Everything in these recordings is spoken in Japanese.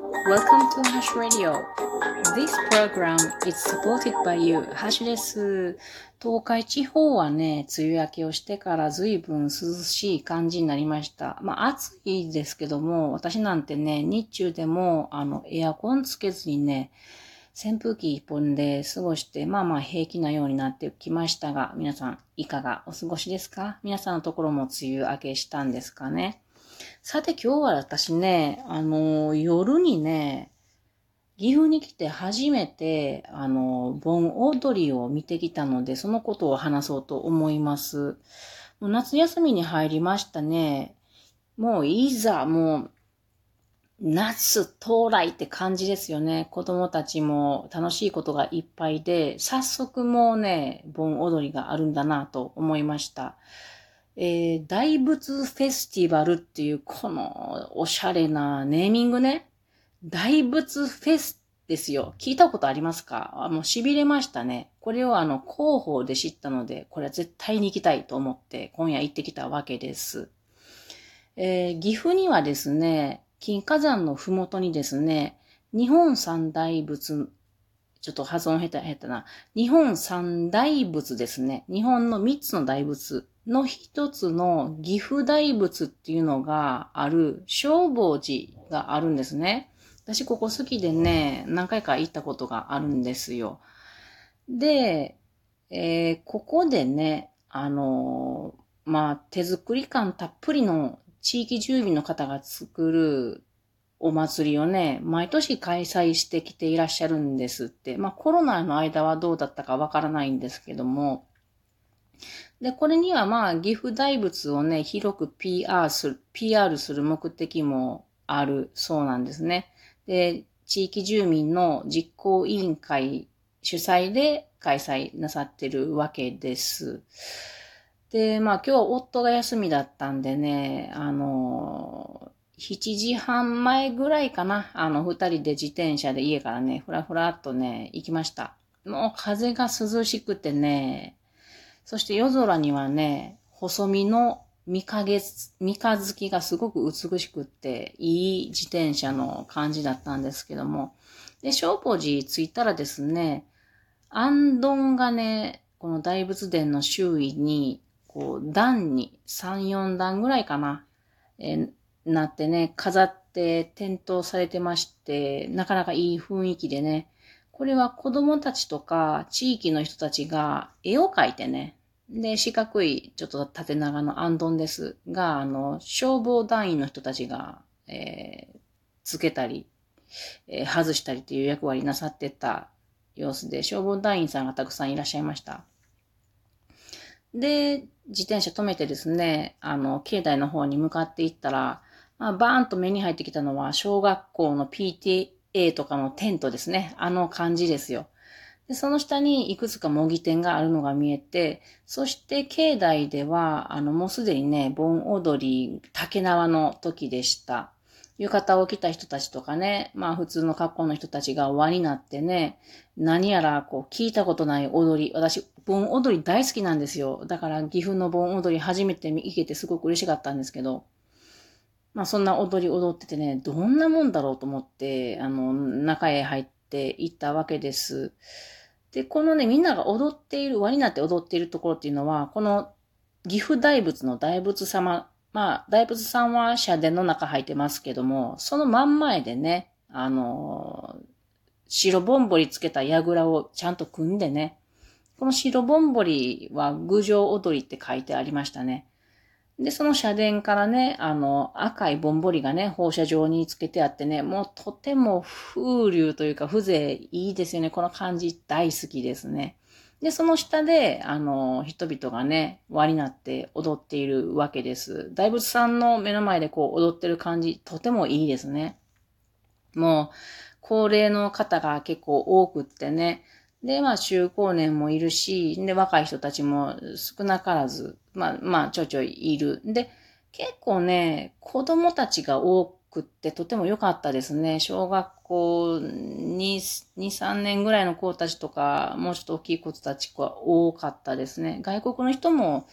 Welcome to Hash Radio. This program is supported by you. ハシです。東海地方はね、梅雨明けをしてから随分涼しい感じになりました。まあ暑いですけども、私なんてね、日中でもあのエアコンつけずにね、扇風機一本で過ごして、まあまあ平気なようになってきましたが、皆さんいかがお過ごしですか？皆さんのところも梅雨明けしたんですかね？さて今日は私ね、あの、夜にね、岐阜に来て初めて、あの、盆踊りを見てきたので、そのことを話そうと思います。もう夏休みに入りましたね。もういざ、もう、夏到来って感じですよね。子供たちも楽しいことがいっぱいで、早速もうね、盆踊りがあるんだなと思いました。えー、大仏フェスティバルっていうこのおしゃれなネーミングね。大仏フェスですよ。聞いたことありますか？あもう痺れましたね。これをあの広報で知ったので、これは絶対に行きたいと思って今夜行ってきたわけです。えー、岐阜にはですね、金火山のふもとにですね、日本三大仏、ちょっと発音下手、下手な。日本三大仏ですね。日本の三つの大仏の一つの岐阜大仏っていうのがある消防寺があるんですね。私ここ好きでね、何回か行ったことがあるんですよ。で、えー、ここでね、あのー、まあ、手作り感たっぷりの地域住民の方が作るお祭りをね、毎年開催してきていらっしゃるんですって。まあコロナの間はどうだったかわからないんですけども、で、これにはまあ、岐阜大仏をね、広く PR する、PR する目的もあるそうなんですね。で、地域住民の実行委員会主催で開催なさってるわけです。で、まあ今日夫が休みだったんでね、あの、7時半前ぐらいかな、あの、二人で自転車で家からね、ふらふらっとね、行きました。もう風が涼しくてね、そして夜空にはね、細身の三日三日月がすごく美しくって、いい自転車の感じだったんですけども。で、小宝寺着いたらですね、アンドンがね、この大仏殿の周囲に、こう、段に、3、4段ぐらいかな、え、なってね、飾って点灯されてまして、なかなかいい雰囲気でね、これは子供たちとか地域の人たちが絵を描いてね、で、四角い、ちょっと縦長のアンドンですが、あの、消防団員の人たちが、えー、つけたり、えー、外したりという役割なさってた様子で、消防団員さんがたくさんいらっしゃいました。で、自転車止めてですね、あの、境内の方に向かっていったら、まあ、バーンと目に入ってきたのは、小学校の PTA とかのテントですね。あの感じですよ。で、その下にいくつか模擬店があるのが見えて、そして境内では、あの、もうすでにね、盆踊り、竹縄の時でした。浴衣を着た人たちとかね、まあ普通の格好の人たちが輪になってね、何やらこう聞いたことない踊り、私、盆踊り大好きなんですよ。だから岐阜の盆踊り初めて行けてすごく嬉しかったんですけど、まあそんな踊り踊っててね、どんなもんだろうと思って、あの、中へ入って行ったわけです。で、このね、みんなが踊っている、輪になって踊っているところっていうのは、この岐阜大仏の大仏様、まあ、大仏さんは社殿の中入ってますけども、その真ん前でね、あの白ぼんぼりつけた櫓をちゃんと組んでね、この白ぼんぼりは郡上踊りって書いてありましたね。で、その社殿からね、あの、赤いぼんぼりがね、放射状につけてあってね、もうとても風流というか風情いいですよね。この感じ大好きですね。で、その下で、あの、人々がね、輪になって踊っているわけです。大仏さんの目の前でこう踊ってる感じ、とてもいいですね。もう、高齢の方が結構多くってね、で、まあ、中高年もいるし、で、若い人たちも少なからず、まあ、まあ、ちょいちょいいる。で、結構ね、子供たちが多くってとても良かったですね。小学校2、2、3年ぐらいの子たちとか、もうちょっと大きい子たちが多かったですね。外国の人も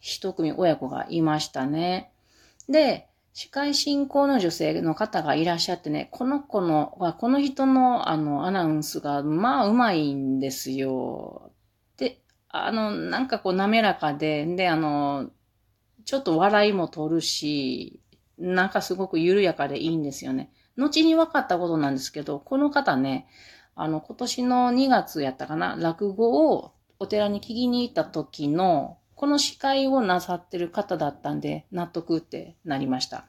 一組親子がいましたね。で、司会進行の女性の方がいらっしゃってね、この子の、この人のあのアナウンスがまあうまいんですよ。あの、なんかこう滑らかで、で、あの、ちょっと笑いも取るし、なんかすごく緩やかでいいんですよね。後に分かったことなんですけど、この方ね、あの、今年の2月やったかな、落語をお寺に聞きに行った時の、この司会をなさってる方だったんで、納得ってなりました。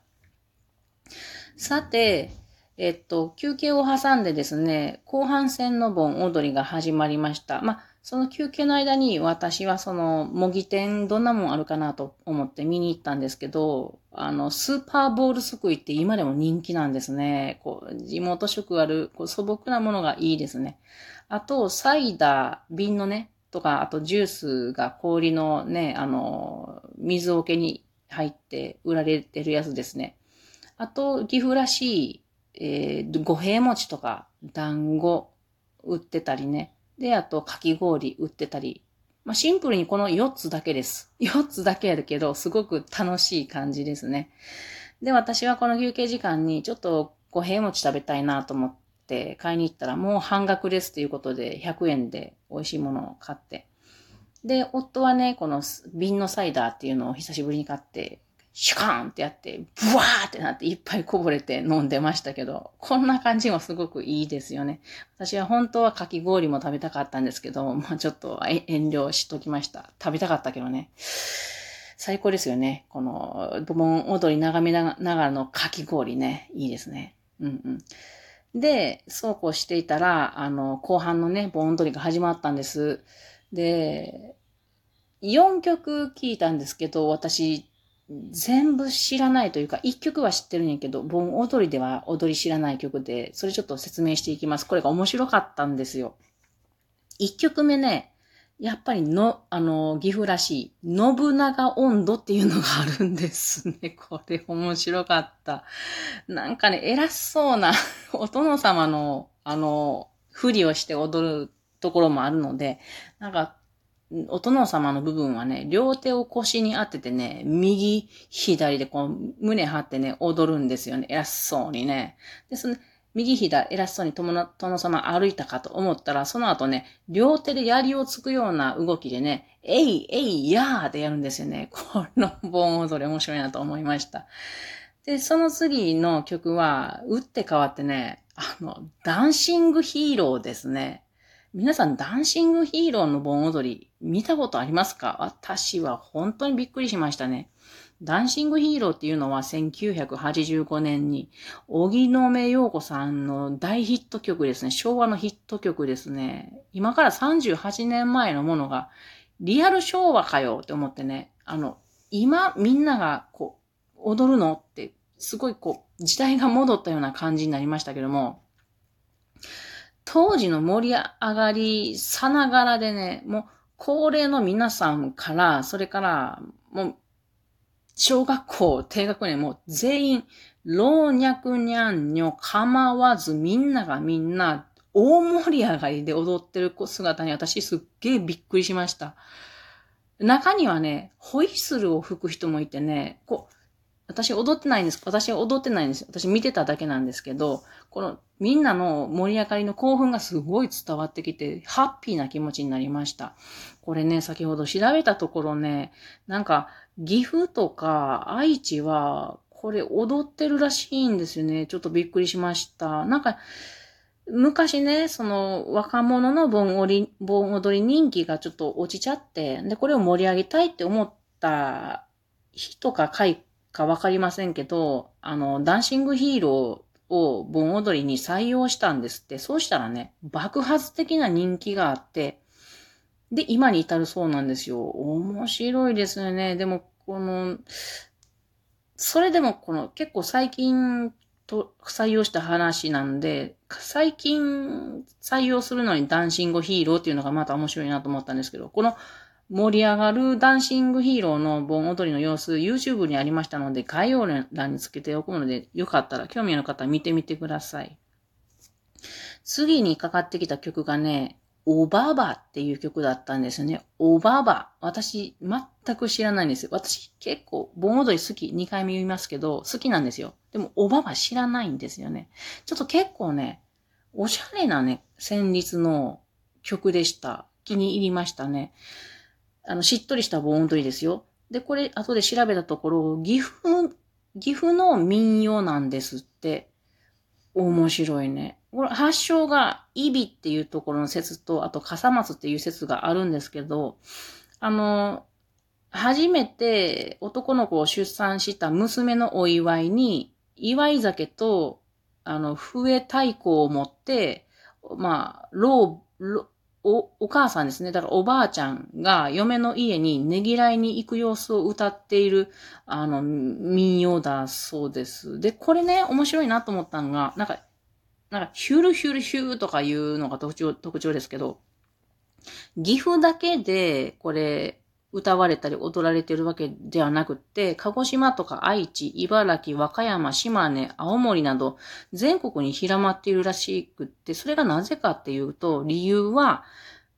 さて、えっと、休憩を挟んでですね、後半戦の盆踊りが始まりました。まあ、その休憩の間に私はその模擬店どんなもんあるかなと思って見に行ったんですけど、あの、スーパーボールすくいって今でも人気なんですね。こう、地元食ある、こう素朴なものがいいですね。あと、サイダー、瓶のね、とか、あとジュースが氷のね、あの、水桶に入って売られてるやつですね。あと、岐阜らしい、えー、五平餅とか、団子売ってたりね。で、あと、かき氷売ってたり。まあ、シンプルにこの4つだけです。4つだけやるけど、すごく楽しい感じですね。で、私はこの休憩時間にちょっと五平餅食べたいなと思って買いに行ったらもう半額ですということで100円で美味しいものを買って。で、夫はね、この瓶のサイダーっていうのを久しぶりに買って、シュカーンってやって、ブワーってなっていっぱいこぼれて飲んでましたけど、こんな感じもすごくいいですよね。私は本当はかき氷も食べたかったんですけど、まあちょっと遠慮しときました。食べたかったけどね。最高ですよね。この、部門踊り眺めながらのかき氷ね。いいですね。うんうん。で、そうこうしていたら、あの、後半のね、盆踊りが始まったんです。で、4曲聴いたんですけど、私、全部知らないというか、1曲は知ってるんやけど、盆踊りでは踊り知らない曲で、それちょっと説明していきます。これが面白かったんですよ。1曲目ね、やっぱりの、あの、岐阜らしい、信長温度っていうのがあるんですね。これ面白かった。なんかね、偉そうな お殿様の、あの、ふりをして踊るところもあるので、なんか、お殿様の部分はね、両手を腰に当ててね、右、左でこう、胸張ってね、踊るんですよね。偉そうにね。で、その、右左偉そうに殿様歩いたかと思ったら、その後ね、両手で槍をつくような動きでね、えい、えい、やーってやるんですよね。この盆踊り面白いなと思いました。で、その次の曲は、打って変わってね、あの、ダンシングヒーローですね。皆さん、ダンシングヒーローの盆踊り見たことありますか？私は本当にびっくりしましたね。ダンシングヒーローっていうのは1985年に、荻野目洋子さんの大ヒット曲ですね。昭和のヒット曲ですね。今から38年前のものが、リアル昭和かよって思ってね、あの、今みんながこう、踊るのって、すごいこう、時代が戻ったような感じになりましたけども、当時の盛り上がりさながらでね、もう高齢の皆さんから、それから、もう小学校低学年もう全員、老若にゃんにょ構わずみんながみんな大盛り上がりで踊ってる姿に私すっげえびっくりしました。中にはね、ホイッスルを吹く人もいてね、こう、私踊ってないんです。私踊ってないんです。私見てただけなんですけど、このみんなの盛り上がりの興奮がすごい伝わってきて、ハッピーな気持ちになりました。これね、先ほど調べたところね、なんか、岐阜とか愛知は、これ踊ってるらしいんですよね。ちょっとびっくりしました。なんか、昔ね、その若者の盆踊り、盆踊り人気がちょっと落ちちゃって、で、これを盛り上げたいって思った人か会かわかりませんけど、あの、ダンシングヒーローを盆踊りに採用したんですって。そうしたらね、爆発的な人気があって、で、今に至るそうなんですよ。面白いですよね。でも、この、それでもこの結構最近と採用した話なんで、最近採用するのにダンシングヒーローっていうのがまた面白いなと思ったんですけど、この盛り上がるダンシングヒーローの盆踊りの様子、YouTube にありましたので、概要欄につけておくので、よかったら興味ある方見てみてください。次にかかってきた曲がね、おばばっていう曲だったんですね。おばば。私、全く知らないんですよ。私、結構、盆踊り好き。2回目言いますけど、好きなんですよ。でも、おばば知らないんですよね。ちょっと結構ね、おしゃれなね、旋律の曲でした。気に入りましたね。あの、しっとりした盆踊りですよ。で、これ、後で調べたところ、岐阜、岐阜の民謡なんですって。面白いね。これ発祥が、イビっていうところの説と、あと、笠松っていう説があるんですけど、あの、初めて男の子を出産した娘のお祝いに、祝い酒と、あの、笛太鼓を持って、まあ、老、お、お母さんですね。だからおばあちゃんが嫁の家にねぎらいに行く様子を歌っている、あの、民謡だそうです。で、これね、面白いなと思ったのが、なんか、なんか、ヒュルヒュルヒューとかいうのが特徴、特徴ですけど、岐阜だけで、これ、歌われたり踊られてるわけではなくって、鹿児島とか愛知、茨城、和歌山、島根、青森など全国に広まっているらしくって、それがなぜかっていうと、理由は、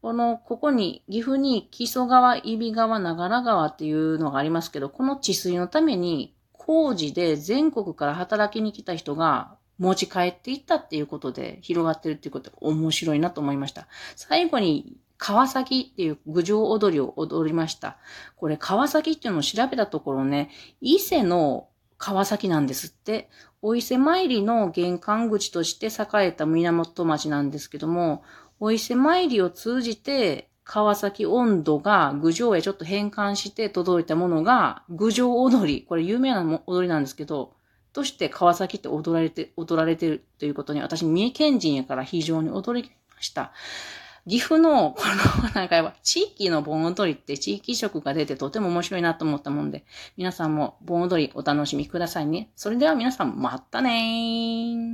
この、ここに、岐阜に木曽川、揖斐川、長良川っていうのがありますけど、この治水のために工事で全国から働きに来た人が持ち帰っていったっていうことで広がってるっていうことが面白いなと思いました。最後に川崎っていう郡上踊りを踊りました。これ川崎っていうのを調べたところね、伊勢の川崎なんですって。お伊勢参りの玄関口として栄えた源町なんですけども、お伊勢参りを通じて川崎温度が郡上へちょっと変換して届いたものが郡上踊り。これ有名な踊りなんですけど、として川崎って踊られて、踊られてるということに私、三重県人やから非常に驚きました。岐阜の、この、なんか地域の盆踊りって地域色が出てとても面白いなと思ったもんで、皆さんも盆踊りお楽しみくださいね。それでは皆さん、またねー。